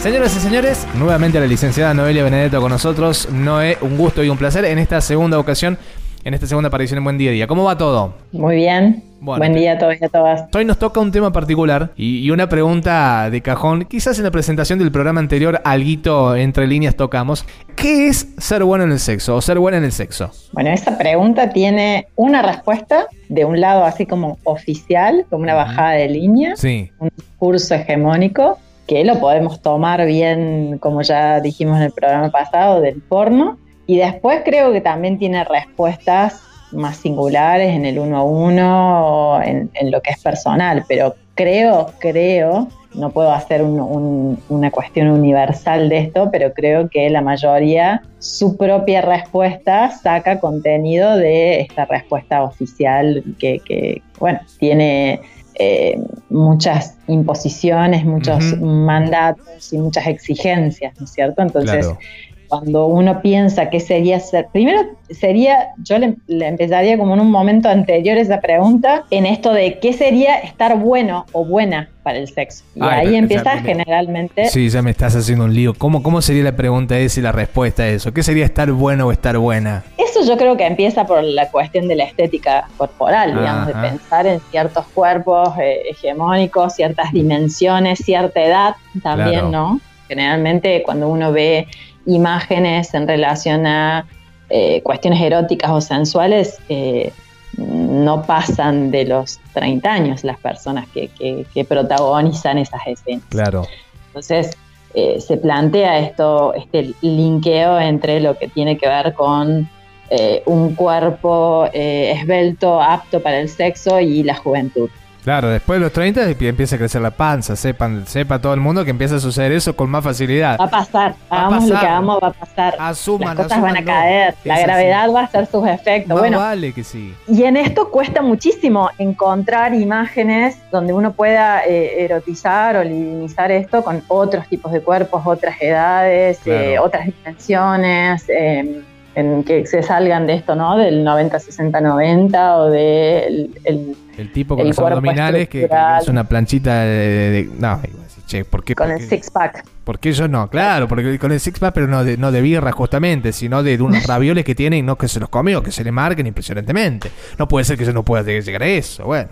Señoras y señores, nuevamente la licenciada Noelia Benedetto con nosotros. Noé, un gusto y un placer en esta segunda ocasión, en esta segunda aparición en Buen Día a Día. ¿Cómo va todo? Muy bien. Bueno, Buen día a todos y a todas. Hoy nos toca un tema particular y, y una pregunta de cajón. Quizás en la presentación del programa anterior, alguito entre líneas tocamos. ¿Qué es ser bueno en el sexo o ser buena en el sexo? Bueno, esa pregunta tiene una respuesta de un lado así como oficial, como una bajada de línea, Sí. un discurso hegemónico, que lo podemos tomar bien, como ya dijimos en el programa pasado, del porno. Y después creo que también tiene respuestas más singulares en el uno a uno, en, lo que es personal, pero creo, creo, no puedo hacer un- un- una cuestión universal de esto, pero creo que la mayoría su propia respuesta saca contenido de esta respuesta oficial que, que, bueno, tiene eh, muchas imposiciones, muchos mandatos y muchas exigencias, ¿no es cierto? Entonces, Claro. Cuando uno piensa qué sería ser, primero sería, yo le, le empezaría como en un momento anterior esa pregunta, en esto de qué sería estar bueno o buena para el sexo. Y Ay, ahí empieza ya, generalmente, Sí, ya me estás haciendo un lío. ¿Cómo, ¿Cómo sería la pregunta esa y la respuesta a eso? ¿Qué sería estar bueno o estar buena? eso yo creo que empieza por la cuestión de la estética corporal, digamos, Ajá. de pensar en ciertos cuerpos eh, hegemónicos, ciertas dimensiones, cierta edad también, Claro. ¿no? Generalmente cuando uno ve imágenes en relación a eh, cuestiones eróticas o sensuales, eh, no pasan de los 30 años las personas que, que- que protagonizan esas escenas. Claro. Entonces eh, se plantea esto, este linkeo entre lo que tiene que ver con eh, un cuerpo eh, esbelto, apto para el sexo y la juventud. Claro, después de los 30 empieza a crecer la panza. Sepan, sepa todo el mundo que empieza a suceder eso con más facilidad. Va a pasar, Va hagamos lo que hagamos, va a pasar. Asuman, Las cosas van a caer, la así. gravedad va a hacer sus efectos. Más bueno, vale que sí. Y en esto cuesta muchísimo encontrar imágenes donde uno pueda eh, erotizar o libidinizar esto con otros tipos de cuerpos, otras edades, Claro. eh, otras dimensiones, eh, en que se salgan de esto, ¿no? Del 90-60-90 o del el- El tipo con El los abdominales que, que es una planchita de... de- de- no, che, ¿por qué? con el six-pack. ¿Por qué yo no? Claro, porque con el six pack, pero no de, no de birra justamente, sino de, de unos ravioles que tiene y no que se los comió, que se le marquen impresionantemente. No puede ser que yo no pueda llegar a eso, bueno.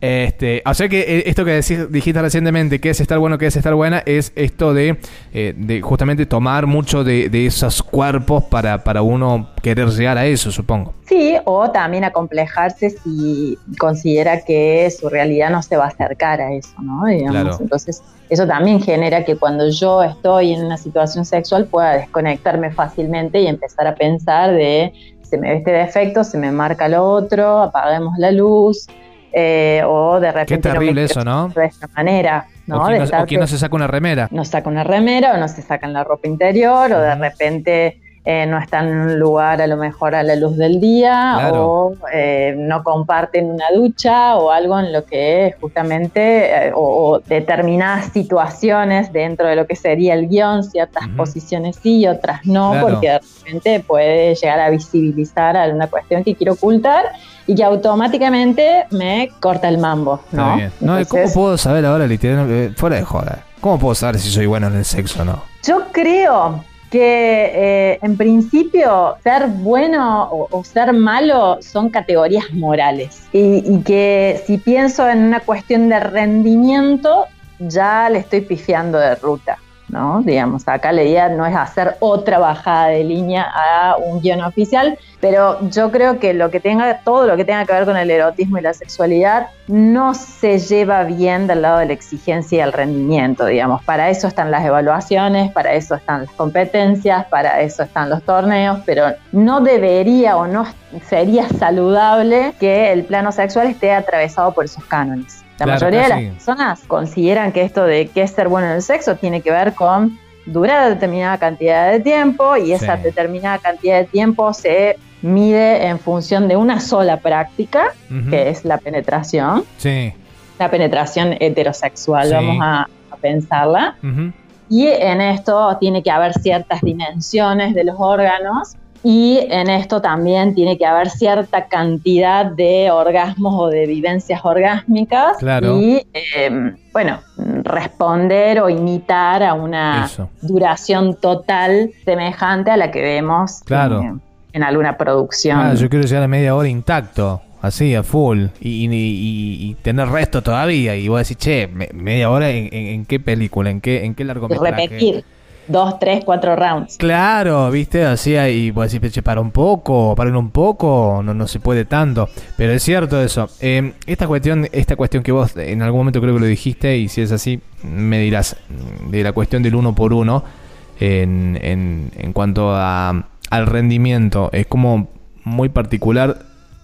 Este, o sea que eh, esto que decís- dijiste recientemente, que es estar bueno, que es estar buena, es esto de, eh, de justamente tomar mucho de, de esos cuerpos para, para uno querer llegar a eso, supongo. Sí, o también acomplejarse si considera que su realidad no se va a acercar a eso, ¿no? Digamos. Claro. Entonces, eso también genera que cuando yo estoy en una situación sexual pueda desconectarme fácilmente y empezar a pensar de se me ve este defecto, se me marca lo otro, apaguemos la luz, eh, o de repente no me terrible quiero eso, ¿no? de esta manera, ¿no? o quien no, estar o quien no se saca una remera. no saca una remera o no se sacan la ropa interior o de repente eh, no están en un lugar a lo mejor a la luz del día Claro. o eh, no comparten una ducha o algo en lo que justamente eh, o, o determinadas situaciones dentro de lo que sería el guion, ciertas posiciones sí y otras no, Claro. porque de repente puede llegar a visibilizar alguna cuestión que quiero ocultar y que automáticamente me corta el mambo, ¿no? bien. No, ¿Cómo puedo saber ahora, literal, eh, fuera de joda? ¿Cómo puedo saber si soy bueno en el sexo o no? Yo creo que eh, en principio ser bueno o, o ser malo son categorías morales y, y que si pienso en una cuestión de rendimiento ya le estoy pifiando de ruta. ¿no? Digamos, acá la idea no es hacer otra bajada de línea a un guion oficial, pero yo creo que lo que tenga, todo lo que tenga que ver con el erotismo y la sexualidad no se lleva bien del lado de la exigencia y el rendimiento, digamos. Para eso están las evaluaciones, para eso están las competencias, para eso están los torneos, pero no debería o no sería saludable que el plano sexual esté atravesado por esos cánones. La Claro, mayoría de las personas consideran que esto de qué es ser bueno en el sexo tiene que ver con dura determinada cantidad de tiempo y esa Sí. determinada cantidad de tiempo se mide en función de una sola práctica, que es la penetración, Sí. la penetración heterosexual, Sí. vamos a, a pensarla. Y en esto tiene que haber ciertas dimensiones de los órganos y en esto también tiene que haber cierta cantidad de orgasmos o de vivencias orgásmicas Claro. y eh, bueno, responder o imitar a una Eso. duración total semejante a la que vemos Claro. En alguna producción. Ah, yo quiero llegar a media hora intacto, así, a full, y, y- y- y tener resto todavía. Y voy a decir, che, me- media hora en, en- en qué película, en qué, en qué largometraje. repetir dos, tres, cuatro rounds. Claro, viste, así y voy a decir, che, para un poco, paren un poco, no, no se puede tanto. Pero es cierto eso. Eh, esta cuestión, esta cuestión que vos en algún momento creo que lo dijiste, y si es así, me dirás, de la cuestión del uno por uno, en, en, en cuanto a, al rendimiento, es como muy particular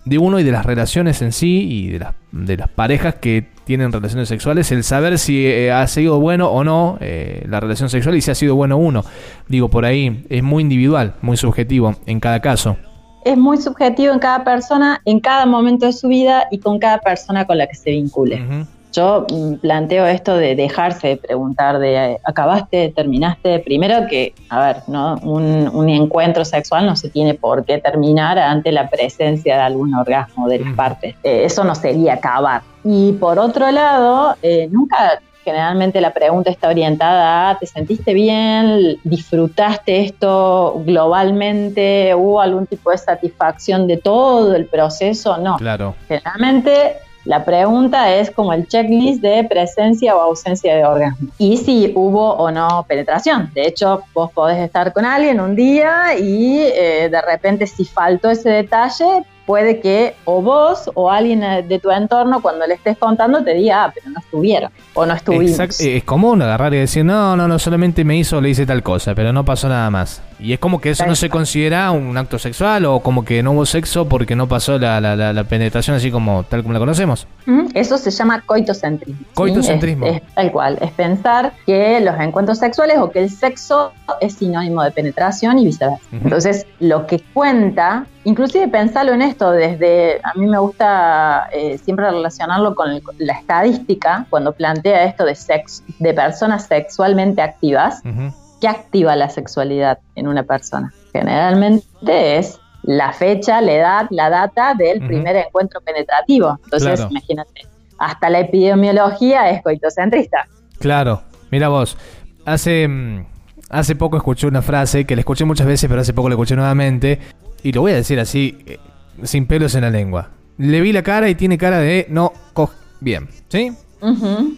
de uno y de las relaciones en sí y de las, de las parejas que tienen relaciones sexuales, el saber si eh, ha sido bueno o no eh, la relación sexual y si ha sido bueno uno. Digo, por ahí es muy individual, muy subjetivo en cada caso. Es muy subjetivo en cada persona, en cada momento de su vida y con cada persona con la que se vincule. Yo planteo esto de dejarse de preguntar de eh, acabaste, terminaste. Primero que, a ver, ¿no? un, un encuentro sexual no se tiene por qué terminar ante la presencia de algún orgasmo de las partes. Eh, eso no sería acabar. Y por otro lado, eh, nunca generalmente la pregunta está orientada a ¿te sentiste bien? ¿Disfrutaste esto globalmente? ¿Hubo algún tipo de satisfacción de todo el proceso? No. Claro. Generalmente la pregunta es como el checklist de presencia o ausencia de orgasmo. Y si hubo o no penetración. De hecho, vos podés estar con alguien un día y eh, de repente si faltó ese detalle, puede que o vos o alguien eh, de tu entorno cuando le estés contando te diga, ah, pero no estuvieron o no estuvimos. Exact- es común agarrar y decir, no, no, no, solamente me hizo o le hice tal cosa, pero no pasó nada más. Y es como que eso no se Exacto. considera un acto sexual o como que no hubo sexo porque no pasó la, la- la- la penetración así como tal como la conocemos. Mm, Eso se llama coitocentrismo. ¿sí? Coitocentrismo. Es, es tal cual, es pensar que los encuentros sexuales o que el sexo es sinónimo de penetración y viceversa. Entonces, lo que cuenta, inclusive pensarlo en esto desde, a mí me gusta eh, siempre relacionarlo con el- la estadística, cuando plantea esto de, sex, de personas sexualmente activas, Ujú. ¿qué activa la sexualidad en una persona? Generalmente es la fecha, la edad, la data del primer encuentro penetrativo. Entonces, Claro. imagínate, hasta la epidemiología es coitocentrista. Claro, mira vos, hace, mm, hace poco escuché una frase que la escuché muchas veces, pero hace poco la escuché nuevamente, y lo voy a decir así, eh, sin pelos en la lengua. Le vi la cara y tiene cara de no co bien, ¿sí?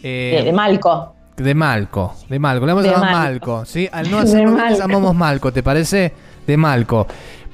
Eh, de, de Malco. De Malco, de Malco, le vamos a llamar Malco. Malco, ¿sí? Al no le Malco. llamamos Malco, ¿te parece? De Malco.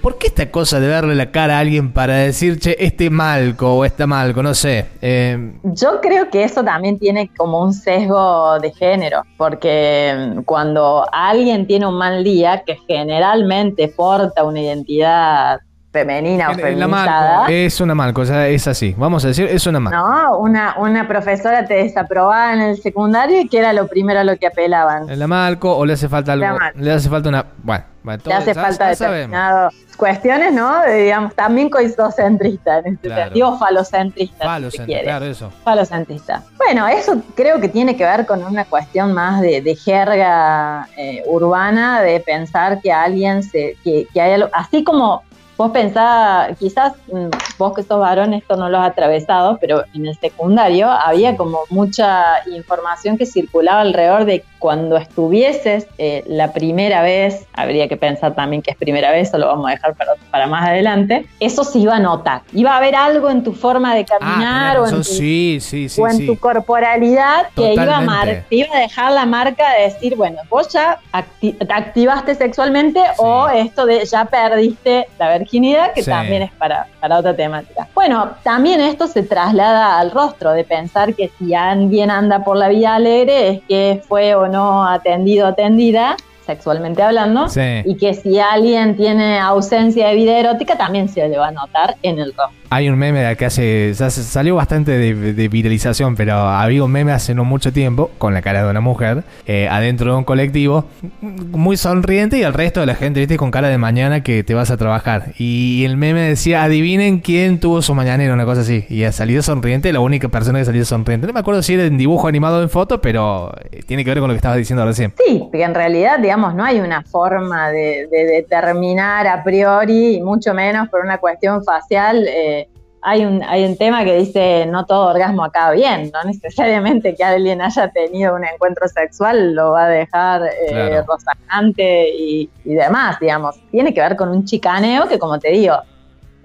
¿Por qué esta cosa de verle la cara a alguien para decir, che, este Malco o esta Malco? No sé. Eh, Yo creo que eso también tiene como un sesgo de género, porque mm, cuando alguien tiene un mal día, que generalmente porta una identidad femenina o feminizada, es una Malco, o sea, es así. Vamos a decir, es una Malco. ¿no? Una, una profesora te desaprobaba en el secundario y que era lo primero a lo que apelaban. En la Malco o le hace falta algo. Le hace falta una. Bueno, bueno, Le todo- hace ya- falta ya sabemos. cuestiones, ¿no? Digamos, también coisocentrista en este Claro. sentido, falocentrista. si quiere. claro, eso. Falocentrista. Bueno, eso creo que tiene que ver con una cuestión más de, de jerga eh, urbana, de pensar que alguien se, que, que hay algo, así como vos pensás, quizás mm, vos que sos varón esto no lo has atravesado, pero en el secundario había como mucha información que circulaba alrededor de cuando estuvieses eh, la primera vez, habría que pensar también que es primera vez, eso lo vamos a dejar para, para más adelante, eso se iba a notar. Iba a haber algo en tu forma de Ah, caminar o en tu sí, sí, sí. o en tu corporalidad que iba a, mar- iba a dejar la marca de decir, bueno, vos ya acti- te activaste sexualmente o esto de ya perdiste la virginidad, que Sí. también es para, para otra temática. Bueno, también esto se traslada al rostro, de pensar que si alguien anda por la vida alegre es que fue o no atendido atendida sexualmente hablando, Sí. y que si alguien tiene ausencia de vida erótica también se le va a notar en el rostro. Hay un meme que hace, ya salió bastante de, de viralización, pero había un meme hace no mucho tiempo con la cara de una mujer eh, adentro de un colectivo, muy sonriente y el resto de la gente, viste, con cara de mañana que te vas a trabajar. Y el meme decía, adivinen quién tuvo su mañanero, una cosa así. Y ha salido sonriente, la única persona que salió sonriente. No me acuerdo si era en dibujo animado o en foto, pero eh, tiene que ver con lo que estabas diciendo recién. Sí, porque en realidad, digamos, no hay una forma de, de determinar a priori, y mucho menos por una cuestión facial. eh, hay, un, hay un tema que dice, no todo orgasmo acaba bien, no necesariamente que alguien haya tenido un encuentro sexual lo va a dejar eh, Claro. rozagante y, y demás, digamos. Tiene que ver con un chicaneo que, como te digo,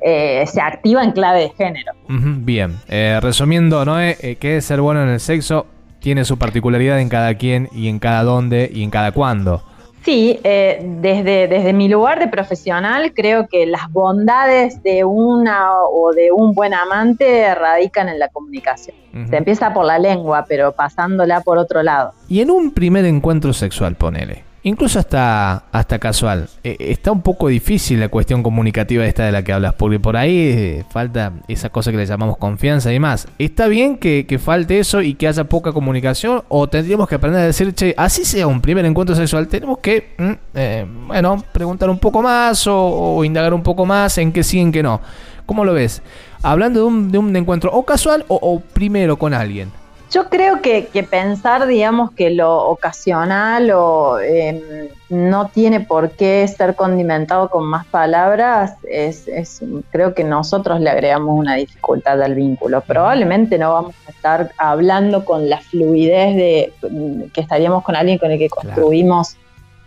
eh, se activa en clave de género. Bien, Eh, resumiendo, Noé, eh, que es ser bueno en el sexo tiene su particularidad en cada quien y en cada dónde y en cada cuándo. Sí, eh, desde, desde mi lugar de profesional creo que las bondades de una o de un buen amante radican en la comunicación. Se empieza por la lengua, pero pasándola por otro lado. Y en un primer encuentro sexual, ponele. Incluso hasta, hasta casual. eh, está un poco difícil la cuestión comunicativa esta de la que hablas, porque por ahí eh, falta esa cosa que le llamamos confianza y demás. ¿Está bien que, que falte eso y que haya poca comunicación? ¿O tendríamos que aprender a decir, che, así sea un primer encuentro sexual, tenemos que, mm, eh, bueno, preguntar un poco más o, o indagar un poco más en qué sí, en qué no? ¿Cómo lo ves? Hablando de un, de un encuentro o casual o, o primero con alguien. Yo creo que, que pensar, digamos, que lo ocasional o eh, no tiene por qué ser condimentado con más palabras, es, es- creo que nosotros le agregamos una dificultad al vínculo. Probablemente no vamos a estar hablando con la fluidez de que estaríamos con alguien con el que Claro. construimos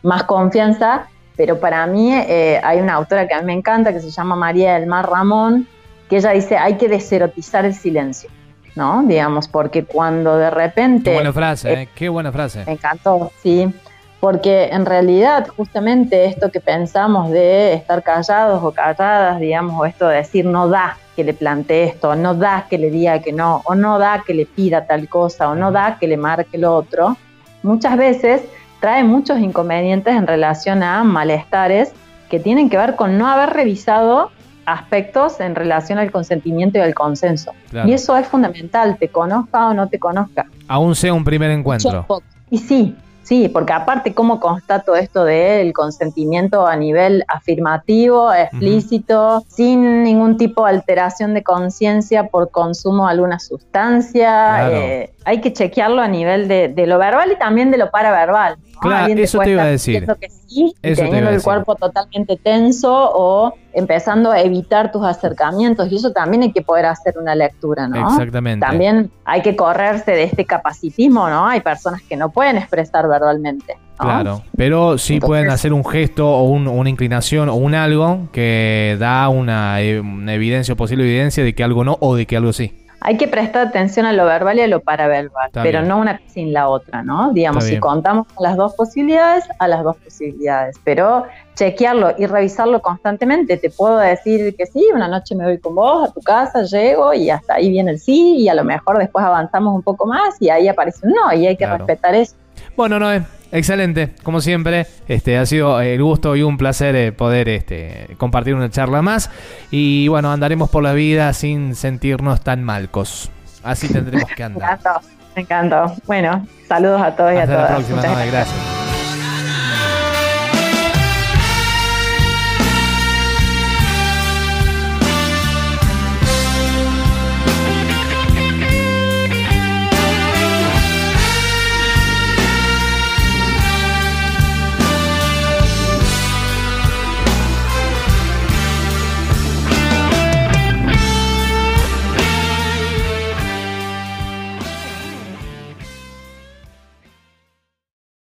más confianza, pero para mí eh, hay una autora que a mí me encanta que se llama María del Mar Ramón, que ella dice hay que deserotizar el silencio. ¿No? Digamos, porque cuando de repente... Qué buena frase, ¿eh? Qué buena frase. Me encantó, sí. Porque en realidad justamente esto que pensamos de estar callados o calladas, digamos, o esto de decir no da que le plantee esto, no da que le diga que no, o no da que le pida tal cosa, o no da que le marque lo otro, muchas veces trae muchos inconvenientes en relación a malestares que tienen que ver con no haber revisado aspectos en relación al consentimiento y al consenso. Claro. Y eso es fundamental, te conozca o no te conozca. Aún sea un primer encuentro. Y sí, sí, porque aparte, ¿cómo constato esto del consentimiento a nivel afirmativo, explícito, sin ningún tipo de alteración de conciencia por consumo de alguna sustancia? Claro. Eh, hay que chequearlo a nivel de, de lo verbal y también de lo paraverbal. ¿no? Claro, eso te iba a decir. que sí, Eso te iba a teniendo el cuerpo totalmente tenso o empezando a evitar tus acercamientos, y eso también hay que poder hacer una lectura, ¿no? Exactamente. También hay que correrse de este capacitismo, ¿no? Hay personas que no pueden expresar verbalmente. ¿no? Claro, pero sí Entonces- pueden hacer un gesto o un- una inclinación o un algo que da una, eh, una evidencia o posible evidencia de que algo no o de que algo sí. Hay que prestar atención a lo verbal y a lo paraverbal, Está pero bien. no una sin la otra, ¿no? Digamos, Está si bien. contamos con las dos posibilidades, a las dos posibilidades, pero chequearlo y revisarlo constantemente. Te puedo decir que sí, una noche me voy con vos a tu casa, llego y hasta ahí viene el sí y a lo mejor después avanzamos un poco más y ahí aparece un no y hay que Claro. respetar eso. Bueno, Noé, excelente, como siempre. Este ha sido el gusto y un placer eh, poder este, compartir una charla más. Y bueno, andaremos por la vida sin sentirnos tan malcos. Así tendremos que Me andar. encantó, me encantó. Bueno, saludos a todos y a Hasta todas. la próxima, Muchas Noé, gracias. gracias.